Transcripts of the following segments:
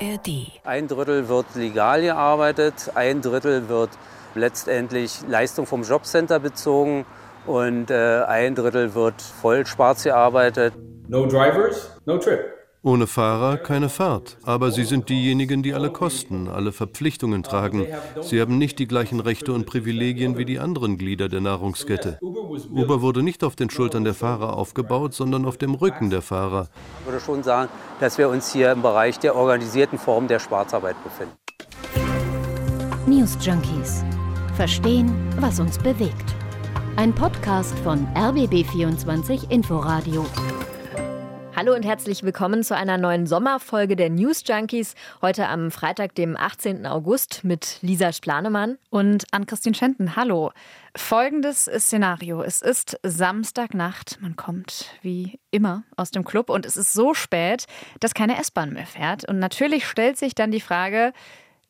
ARD. Ein Drittel wird legal gearbeitet, ein Drittel wird letztendlich Leistung vom Jobcenter bezogen und äh, ein Drittel wird voll schwarz gearbeitet. No drivers, no trip. Ohne Fahrer keine Fahrt. Aber sie sind diejenigen, die alle Kosten, alle Verpflichtungen tragen. Sie haben nicht die gleichen Rechte und Privilegien wie die anderen Glieder der Nahrungskette. Uber wurde nicht auf den Schultern der Fahrer aufgebaut, sondern auf dem Rücken der Fahrer. Ich würde schon sagen, dass wir uns hier im Bereich der organisierten Form der Schwarzarbeit befinden. News Junkies. Verstehen, was uns bewegt. Ein Podcast von RBB24 Inforadio. Hallo und herzlich willkommen zu einer neuen Sommerfolge der News Junkies. Heute am Freitag, dem 18. August mit Lisa Splanemann und Ann-Christine Schenten. Hallo. Folgendes Szenario. Es ist Samstagnacht. Man kommt wie immer aus dem Club und es ist so spät, dass keine S-Bahn mehr fährt. Und natürlich stellt sich dann die Frage,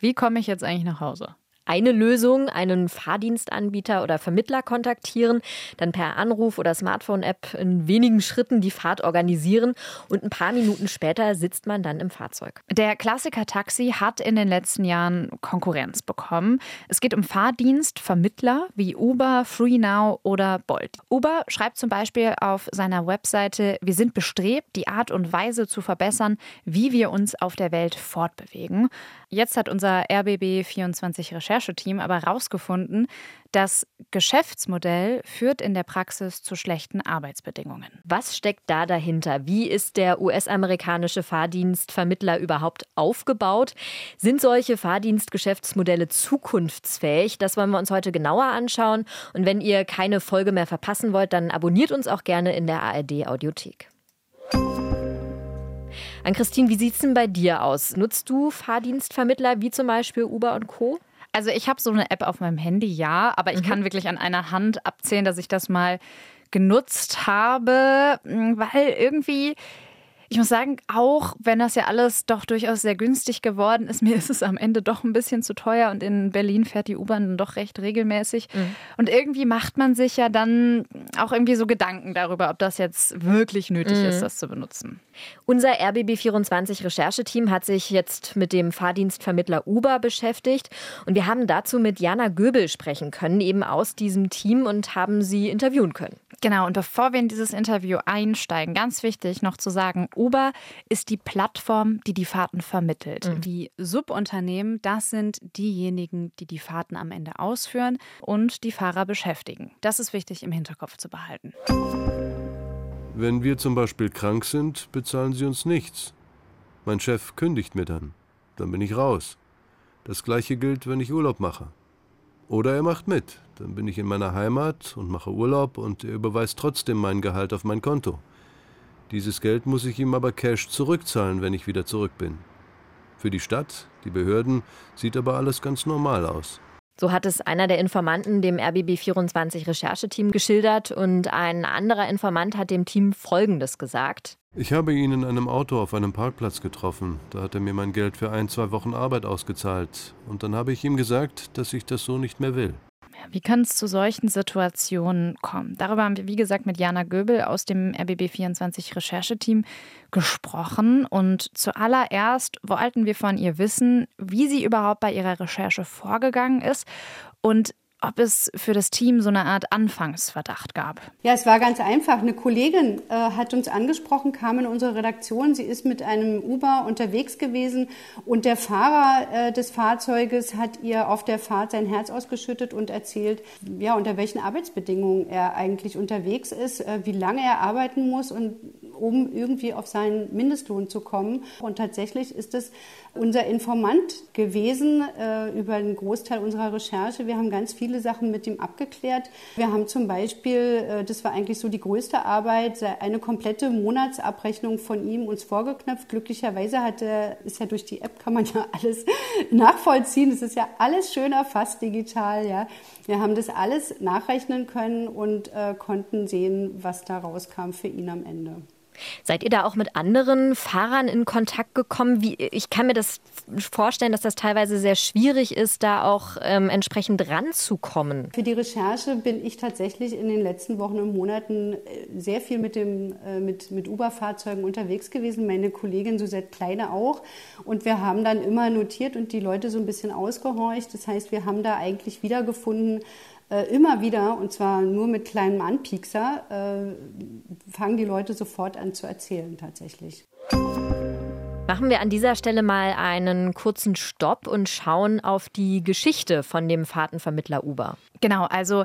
wie komme ich jetzt eigentlich nach Hause? Eine Lösung, einen Fahrdienstanbieter oder Vermittler kontaktieren, dann per Anruf oder Smartphone-App in wenigen Schritten die Fahrt organisieren und ein paar Minuten später sitzt man dann im Fahrzeug. Der Klassiker Taxi hat in den letzten Jahren Konkurrenz bekommen. Es geht um Fahrdienstvermittler wie Uber, FreeNow oder Bolt. Uber schreibt zum Beispiel auf seiner Webseite, wir sind bestrebt, die Art und Weise zu verbessern, wie wir uns auf der Welt fortbewegen. Jetzt hat unser RBB 24 Rechercheteam aber herausgefunden, das Geschäftsmodell führt in der Praxis zu schlechten Arbeitsbedingungen. Was steckt da dahinter? Wie ist der US-amerikanische Fahrdienstvermittler überhaupt aufgebaut? Sind solche Fahrdienstgeschäftsmodelle zukunftsfähig? Das wollen wir uns heute genauer anschauen. Und wenn ihr keine Folge mehr verpassen wollt, dann abonniert uns auch gerne in der ARD Audiothek. An Christine, wie sieht es denn bei dir aus? Nutzt du Fahrdienstvermittler wie zum Beispiel Uber und Co.? Also ich habe so eine App auf meinem Handy, ja, aber ich mhm. kann wirklich an einer Hand abzählen, dass ich das mal genutzt habe, weil irgendwie ich muss sagen, auch wenn das ja alles doch durchaus sehr günstig geworden ist, mir ist es am Ende doch ein bisschen zu teuer und in Berlin fährt die U-Bahn dann doch recht regelmäßig. Mhm. Und irgendwie macht man sich ja dann auch irgendwie so Gedanken darüber, ob das jetzt wirklich nötig mhm. ist, das zu benutzen. Unser RBB24 Rechercheteam hat sich jetzt mit dem Fahrdienstvermittler Uber beschäftigt und wir haben dazu mit Jana Göbel sprechen können, eben aus diesem Team und haben sie interviewen können. Genau, und bevor wir in dieses Interview einsteigen, ganz wichtig noch zu sagen, Uber ist die Plattform, die die Fahrten vermittelt. Mhm. Die Subunternehmen, das sind diejenigen, die die Fahrten am Ende ausführen und die Fahrer beschäftigen. Das ist wichtig im Hinterkopf zu behalten. Wenn wir zum Beispiel krank sind, bezahlen sie uns nichts. Mein Chef kündigt mir dann. Dann bin ich raus. Das gleiche gilt, wenn ich Urlaub mache. Oder er macht mit. Dann bin ich in meiner Heimat und mache Urlaub und er überweist trotzdem mein Gehalt auf mein Konto. Dieses Geld muss ich ihm aber cash zurückzahlen, wenn ich wieder zurück bin. Für die Stadt, die Behörden, sieht aber alles ganz normal aus. So hat es einer der Informanten dem RBB24 Rechercheteam geschildert und ein anderer Informant hat dem Team Folgendes gesagt. Ich habe ihn in einem Auto auf einem Parkplatz getroffen. Da hat er mir mein Geld für ein, zwei Wochen Arbeit ausgezahlt. Und dann habe ich ihm gesagt, dass ich das so nicht mehr will. Wie kann es zu solchen Situationen kommen? Darüber haben wir, wie gesagt, mit Jana Göbel aus dem RBB24 Rechercheteam gesprochen. Und zuallererst wollten wir von ihr wissen, wie sie überhaupt bei ihrer Recherche vorgegangen ist und ob es für das Team so eine Art Anfangsverdacht gab. Ja, es war ganz einfach. Eine Kollegin äh, hat uns angesprochen, kam in unsere Redaktion. Sie ist mit einem Uber unterwegs gewesen und der Fahrer äh, des Fahrzeuges hat ihr auf der Fahrt sein Herz ausgeschüttet und erzählt, ja, unter welchen Arbeitsbedingungen er eigentlich unterwegs ist, äh, wie lange er arbeiten muss und um irgendwie auf seinen Mindestlohn zu kommen. Und tatsächlich ist es unser Informant gewesen äh, über einen Großteil unserer Recherche. Wir haben ganz viele Sachen mit ihm abgeklärt. Wir haben zum Beispiel, äh, das war eigentlich so die größte Arbeit, eine komplette Monatsabrechnung von ihm uns vorgeknöpft. Glücklicherweise hat er, ist ja durch die App kann man ja alles nachvollziehen. Es ist ja alles schön erfasst digital, ja. Wir haben das alles nachrechnen können und äh, konnten sehen, was da rauskam für ihn am Ende. Seid ihr da auch mit anderen Fahrern in Kontakt gekommen? Wie, ich kann mir das vorstellen, dass das teilweise sehr schwierig ist, da auch ähm, entsprechend ranzukommen. Für die Recherche bin ich tatsächlich in den letzten Wochen und Monaten äh, sehr viel mit, dem, äh, mit, mit Uber-Fahrzeugen unterwegs gewesen, meine Kollegin Suzette Kleine auch. Und wir haben dann immer notiert und die Leute so ein bisschen ausgehorcht. Das heißt, wir haben da eigentlich wiedergefunden, äh, immer wieder, und zwar nur mit kleinem Anpiekser, äh, fangen die Leute sofort an zu erzählen tatsächlich. Machen wir an dieser Stelle mal einen kurzen Stopp und schauen auf die Geschichte von dem Fahrtenvermittler Uber. Genau, also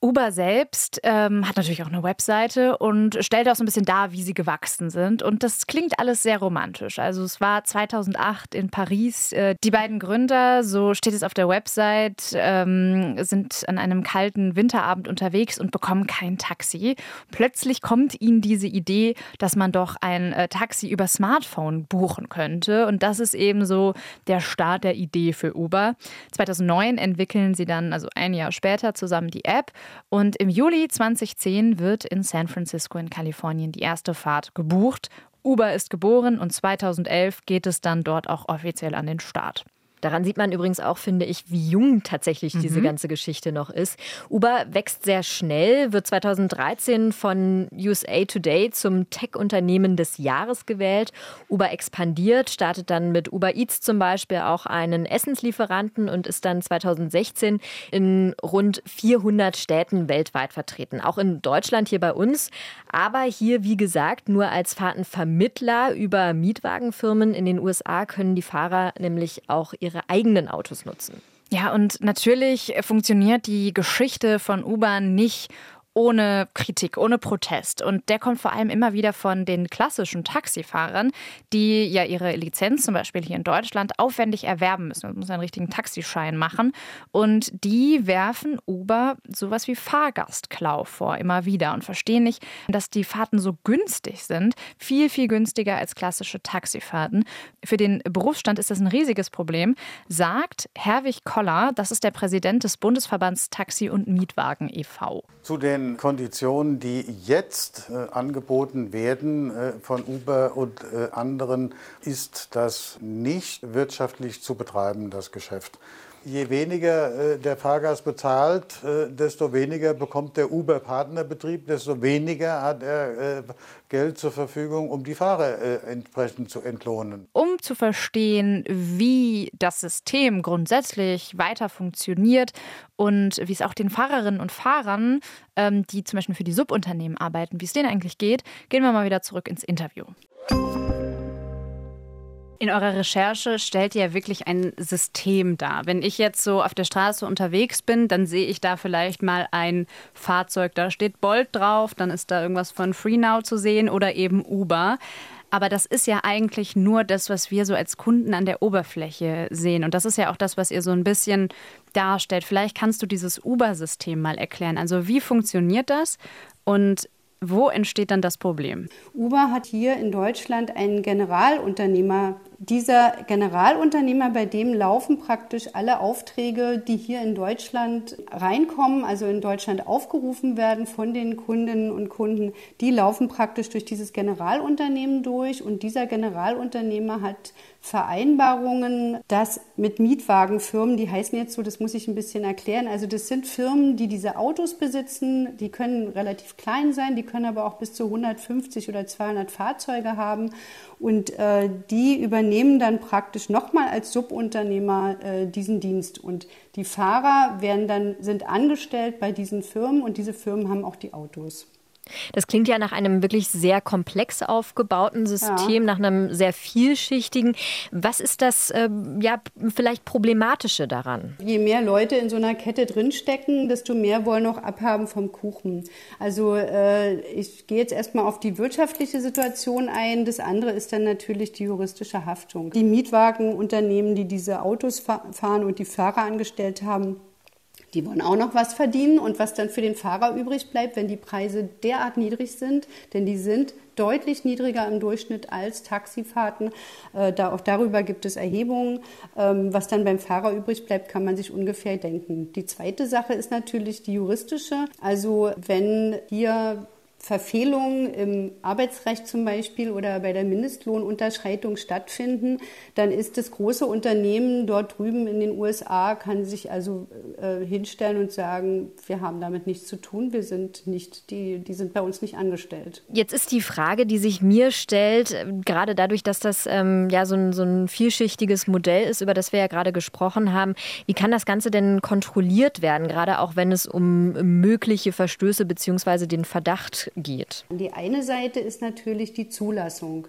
Uber selbst ähm, hat natürlich auch eine Webseite und stellt auch so ein bisschen dar, wie sie gewachsen sind. Und das klingt alles sehr romantisch. Also es war 2008 in Paris. Äh, die beiden Gründer, so steht es auf der Website, ähm, sind an einem kalten Winterabend unterwegs und bekommen kein Taxi. Plötzlich kommt ihnen diese Idee, dass man doch ein äh, Taxi über Smartphone buchen könnte. Und das ist eben so der Start der Idee für Uber. 2009 entwickeln sie dann, also ein Jahr später, zusammen die App. Und im Juli 2010 wird in San Francisco in Kalifornien die erste Fahrt gebucht. Uber ist geboren und 2011 geht es dann dort auch offiziell an den Start. Daran sieht man übrigens auch, finde ich, wie jung tatsächlich mhm. diese ganze Geschichte noch ist. Uber wächst sehr schnell, wird 2013 von USA Today zum Tech-Unternehmen des Jahres gewählt. Uber expandiert, startet dann mit Uber Eats zum Beispiel auch einen Essenslieferanten und ist dann 2016 in rund 400 Städten weltweit vertreten. Auch in Deutschland hier bei uns. Aber hier, wie gesagt, nur als Fahrtenvermittler über Mietwagenfirmen. In den USA können die Fahrer nämlich auch ihre ihre eigenen Autos nutzen. Ja, und natürlich funktioniert die Geschichte von U-Bahn nicht ohne Kritik, ohne Protest. Und der kommt vor allem immer wieder von den klassischen Taxifahrern, die ja ihre Lizenz zum Beispiel hier in Deutschland aufwendig erwerben müssen. Man muss einen richtigen Taxischein machen. Und die werfen Uber sowas wie Fahrgastklau vor, immer wieder und verstehen nicht, dass die Fahrten so günstig sind, viel, viel günstiger als klassische Taxifahrten. Für den Berufsstand ist das ein riesiges Problem, sagt Herwig Koller, das ist der Präsident des Bundesverbands Taxi und Mietwagen e.V. Zu Konditionen, die jetzt äh, angeboten werden äh, von Uber und äh, anderen, ist das nicht wirtschaftlich zu betreiben, das Geschäft. Je weniger äh, der Fahrgast bezahlt, äh, desto weniger bekommt der Uber-Partnerbetrieb, desto weniger hat er äh, Geld zur Verfügung, um die Fahrer entsprechend zu entlohnen. Um zu verstehen, wie das System grundsätzlich weiter funktioniert und wie es auch den Fahrerinnen und Fahrern, ähm, die zum Beispiel für die Subunternehmen arbeiten, wie es denen eigentlich geht, gehen wir mal wieder zurück ins Interview. In eurer Recherche stellt ihr ja wirklich ein System dar. Wenn ich jetzt so auf der Straße unterwegs bin, dann sehe ich da vielleicht mal ein Fahrzeug, da steht Bolt drauf, dann ist da irgendwas von FreeNow zu sehen oder eben Uber. Aber das ist ja eigentlich nur das, was wir so als Kunden an der Oberfläche sehen. Und das ist ja auch das, was ihr so ein bisschen darstellt. Vielleicht kannst du dieses Uber-System mal erklären. Also wie funktioniert das und wo entsteht dann das Problem? Uber hat hier in Deutschland einen Generalunternehmer dieser Generalunternehmer, bei dem laufen praktisch alle Aufträge, die hier in Deutschland reinkommen, also in Deutschland aufgerufen werden von den Kundinnen und Kunden, die laufen praktisch durch dieses Generalunternehmen durch. Und dieser Generalunternehmer hat Vereinbarungen, dass mit Mietwagenfirmen, die heißen jetzt so, das muss ich ein bisschen erklären, also das sind Firmen, die diese Autos besitzen, die können relativ klein sein, die können aber auch bis zu 150 oder 200 Fahrzeuge haben. Und äh, die übernehmen dann praktisch nochmal als Subunternehmer äh, diesen Dienst. Und die Fahrer werden dann, sind angestellt bei diesen Firmen und diese Firmen haben auch die Autos. Das klingt ja nach einem wirklich sehr komplex aufgebauten System, ja. nach einem sehr vielschichtigen. Was ist das äh, ja vielleicht problematische daran? Je mehr Leute in so einer Kette drinstecken, desto mehr wollen auch abhaben vom Kuchen. Also äh, ich gehe jetzt erstmal auf die wirtschaftliche Situation ein. Das andere ist dann natürlich die juristische Haftung. Die Mietwagenunternehmen, die diese Autos fahren und die Fahrer angestellt haben, die wollen auch noch was verdienen und was dann für den Fahrer übrig bleibt, wenn die Preise derart niedrig sind, denn die sind deutlich niedriger im Durchschnitt als Taxifahrten. Äh, da, auch darüber gibt es Erhebungen. Ähm, was dann beim Fahrer übrig bleibt, kann man sich ungefähr denken. Die zweite Sache ist natürlich die juristische. Also wenn hier Verfehlungen im Arbeitsrecht zum Beispiel oder bei der Mindestlohnunterschreitung stattfinden, dann ist das große Unternehmen dort drüben in den USA, kann sich also äh, hinstellen und sagen, wir haben damit nichts zu tun, wir sind nicht, die, die sind bei uns nicht angestellt. Jetzt ist die Frage, die sich mir stellt, gerade dadurch, dass das ähm, ja so ein, so ein vielschichtiges Modell ist, über das wir ja gerade gesprochen haben, wie kann das Ganze denn kontrolliert werden, gerade auch wenn es um mögliche Verstöße bzw. den Verdacht geht? Die eine Seite ist natürlich die Zulassung.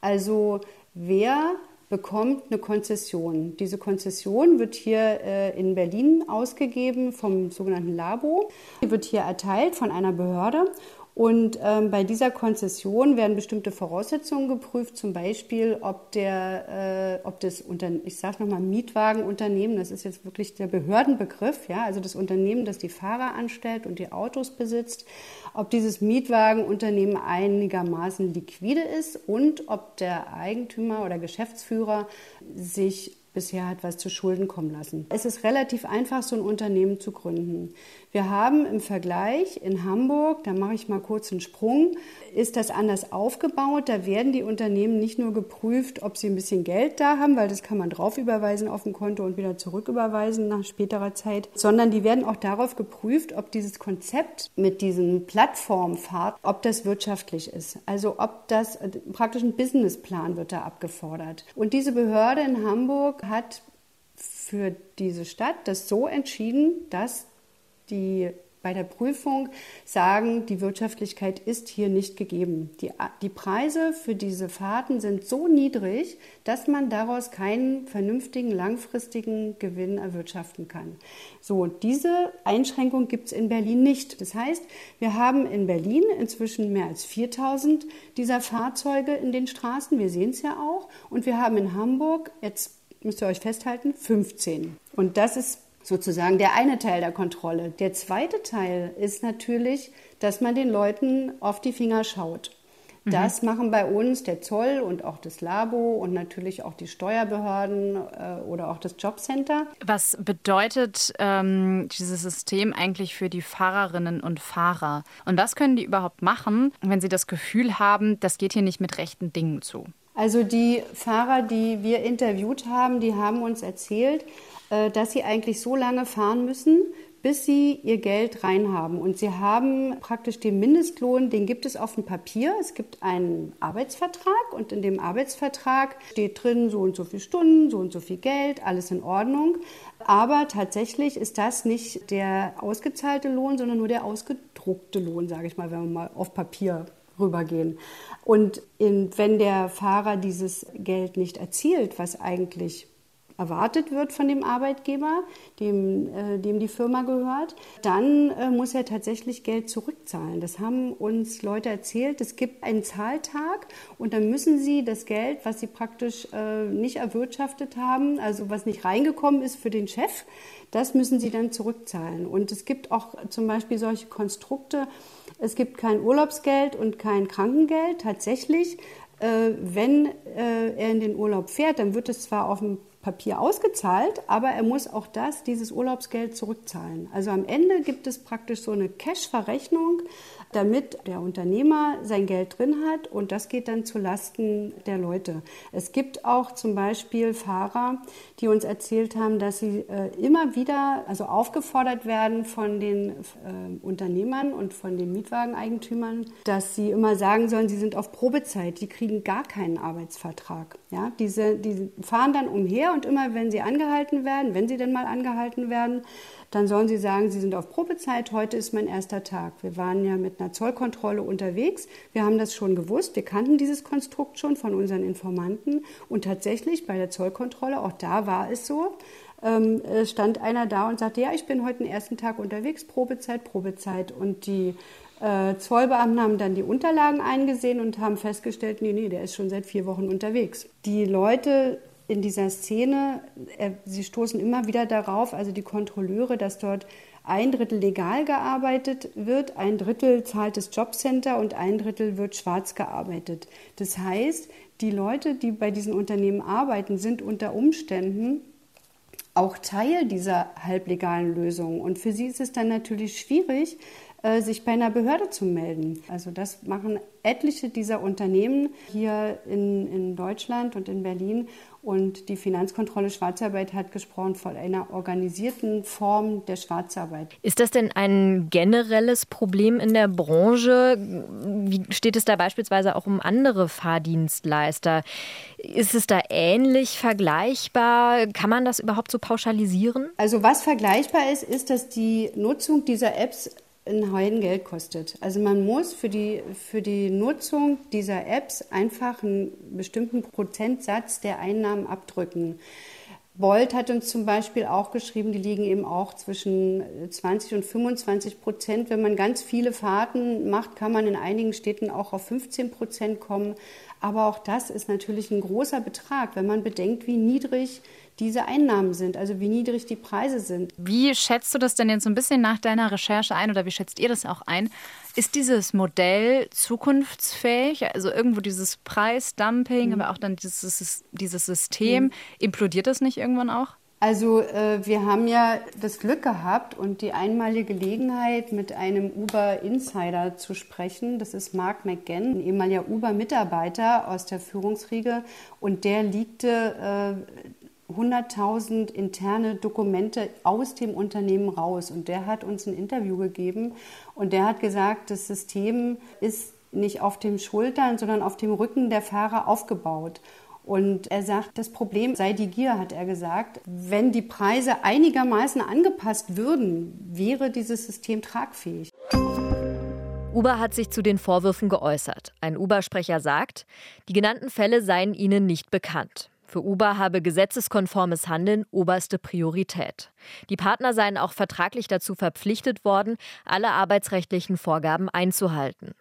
Also wer bekommt eine Konzession. Diese Konzession wird hier äh, in Berlin ausgegeben vom sogenannten Labo. Die wird hier erteilt von einer Behörde und ähm, bei dieser Konzession werden bestimmte Voraussetzungen geprüft, zum Beispiel, ob der, äh, ob das Unter ich sage nochmal Mietwagenunternehmen, das ist jetzt wirklich der Behördenbegriff, ja, also das Unternehmen, das die Fahrer anstellt und die Autos besitzt, ob dieses Mietwagenunternehmen einigermaßen liquide ist und ob der Eigentümer oder Geschäftsführer sich bisher hat was zu Schulden kommen lassen. Es ist relativ einfach, so ein Unternehmen zu gründen. Wir haben im Vergleich in Hamburg, da mache ich mal kurz einen Sprung, ist das anders aufgebaut. Da werden die Unternehmen nicht nur geprüft, ob sie ein bisschen Geld da haben, weil das kann man drauf überweisen auf dem Konto und wieder zurücküberweisen nach späterer Zeit, sondern die werden auch darauf geprüft, ob dieses Konzept mit diesen Plattformfahrt, ob das wirtschaftlich ist. Also ob das praktisch ein Businessplan wird da abgefordert. Und diese Behörde in Hamburg hat für diese Stadt das so entschieden, dass die bei der Prüfung sagen, die Wirtschaftlichkeit ist hier nicht gegeben. Die, die Preise für diese Fahrten sind so niedrig, dass man daraus keinen vernünftigen langfristigen Gewinn erwirtschaften kann. So, diese Einschränkung gibt es in Berlin nicht. Das heißt, wir haben in Berlin inzwischen mehr als 4000 dieser Fahrzeuge in den Straßen. Wir sehen es ja auch. Und wir haben in Hamburg jetzt müsst ihr euch festhalten, 15. Und das ist sozusagen der eine Teil der Kontrolle. Der zweite Teil ist natürlich, dass man den Leuten auf die Finger schaut. Mhm. Das machen bei uns der Zoll und auch das Labo und natürlich auch die Steuerbehörden äh, oder auch das Jobcenter. Was bedeutet ähm, dieses System eigentlich für die Fahrerinnen und Fahrer? Und was können die überhaupt machen, wenn sie das Gefühl haben, das geht hier nicht mit rechten Dingen zu? Also die Fahrer, die wir interviewt haben, die haben uns erzählt, äh, dass sie eigentlich so lange fahren müssen, bis sie ihr Geld reinhaben. Und sie haben praktisch den Mindestlohn, den gibt es auf dem Papier. Es gibt einen Arbeitsvertrag und in dem Arbeitsvertrag steht drin, so und so viele Stunden, so und so viel Geld, alles in Ordnung. Aber tatsächlich ist das nicht der ausgezahlte Lohn, sondern nur der ausgedruckte Lohn, sage ich mal, wenn wir mal auf Papier rübergehen. Und in, wenn der Fahrer dieses Geld nicht erzielt, was eigentlich erwartet wird von dem Arbeitgeber, dem, äh, dem die Firma gehört, dann äh, muss er tatsächlich Geld zurückzahlen. Das haben uns Leute erzählt. Es gibt einen Zahltag und dann müssen sie das Geld, was sie praktisch äh, nicht erwirtschaftet haben, also was nicht reingekommen ist für den Chef, das müssen sie dann zurückzahlen. Und es gibt auch zum Beispiel solche Konstrukte, es gibt kein Urlaubsgeld und kein Krankengeld. Tatsächlich, äh, wenn äh, er in den Urlaub fährt, dann wird es zwar auf dem Papier ausgezahlt, aber er muss auch das, dieses Urlaubsgeld zurückzahlen. Also am Ende gibt es praktisch so eine Cash-Verrechnung damit der Unternehmer sein Geld drin hat und das geht dann zu Lasten der Leute. Es gibt auch zum Beispiel Fahrer, die uns erzählt haben, dass sie äh, immer wieder also aufgefordert werden von den äh, Unternehmern und von den Mietwageneigentümern, dass sie immer sagen sollen, sie sind auf Probezeit, die kriegen gar keinen Arbeitsvertrag. Ja, diese, die fahren dann umher und immer, wenn sie angehalten werden, wenn sie denn mal angehalten werden, dann sollen Sie sagen, Sie sind auf Probezeit, heute ist mein erster Tag. Wir waren ja mit einer Zollkontrolle unterwegs, wir haben das schon gewusst, wir kannten dieses Konstrukt schon von unseren Informanten. Und tatsächlich bei der Zollkontrolle, auch da war es so, ähm, stand einer da und sagte, ja, ich bin heute den ersten Tag unterwegs, Probezeit, Probezeit. Und die äh, Zollbeamten haben dann die Unterlagen eingesehen und haben festgestellt, nee, nee, der ist schon seit vier Wochen unterwegs. Die Leute in dieser Szene, äh, sie stoßen immer wieder darauf, also die Kontrolleure, dass dort ein Drittel legal gearbeitet wird, ein Drittel zahlt das Jobcenter und ein Drittel wird schwarz gearbeitet. Das heißt, die Leute, die bei diesen Unternehmen arbeiten, sind unter Umständen auch Teil dieser halblegalen Lösung. Und für sie ist es dann natürlich schwierig, sich bei einer Behörde zu melden. Also das machen etliche dieser Unternehmen hier in, in Deutschland und in Berlin. Und die Finanzkontrolle Schwarzarbeit hat gesprochen von einer organisierten Form der Schwarzarbeit. Ist das denn ein generelles Problem in der Branche? Wie steht es da beispielsweise auch um andere Fahrdienstleister? Ist es da ähnlich vergleichbar? Kann man das überhaupt so pauschalisieren? Also was vergleichbar ist, ist, dass die Nutzung dieser Apps ein Heiden Geld kostet. Also man muss für die, für die Nutzung dieser Apps einfach einen bestimmten Prozentsatz der Einnahmen abdrücken. Bolt hat uns zum Beispiel auch geschrieben, die liegen eben auch zwischen 20 und 25 Prozent. Wenn man ganz viele Fahrten macht, kann man in einigen Städten auch auf 15 Prozent kommen. Aber auch das ist natürlich ein großer Betrag, wenn man bedenkt, wie niedrig diese Einnahmen sind, also wie niedrig die Preise sind. Wie schätzt du das denn jetzt so ein bisschen nach deiner Recherche ein oder wie schätzt ihr das auch ein? Ist dieses Modell zukunftsfähig? Also irgendwo dieses Preisdumping, mhm. aber auch dann dieses, dieses System, mhm. implodiert das nicht irgendwann auch? Also äh, wir haben ja das Glück gehabt und die einmalige Gelegenheit, mit einem Uber-Insider zu sprechen. Das ist Mark McGann, ein ehemaliger Uber-Mitarbeiter aus der Führungsriege. Und der liegte äh, 100.000 interne Dokumente aus dem Unternehmen raus. Und der hat uns ein Interview gegeben und der hat gesagt, das System ist nicht auf den Schultern, sondern auf dem Rücken der Fahrer aufgebaut. Und er sagt, das Problem sei die Gier, hat er gesagt. Wenn die Preise einigermaßen angepasst würden, wäre dieses System tragfähig. Uber hat sich zu den Vorwürfen geäußert. Ein Uber-Sprecher sagt, die genannten Fälle seien ihnen nicht bekannt. Für Uber habe gesetzeskonformes Handeln oberste Priorität. Die Partner seien auch vertraglich dazu verpflichtet worden, alle arbeitsrechtlichen Vorgaben einzuhalten.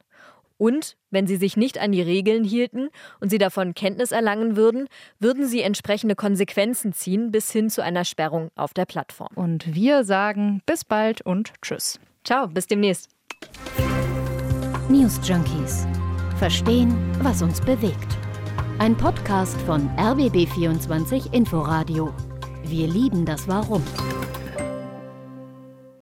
Und wenn sie sich nicht an die Regeln hielten und sie davon Kenntnis erlangen würden, würden sie entsprechende Konsequenzen ziehen bis hin zu einer Sperrung auf der Plattform. Und wir sagen bis bald und tschüss. Ciao, bis demnächst. News Junkies. Verstehen, was uns bewegt. Ein Podcast von RBB24 Inforadio. Wir lieben das Warum.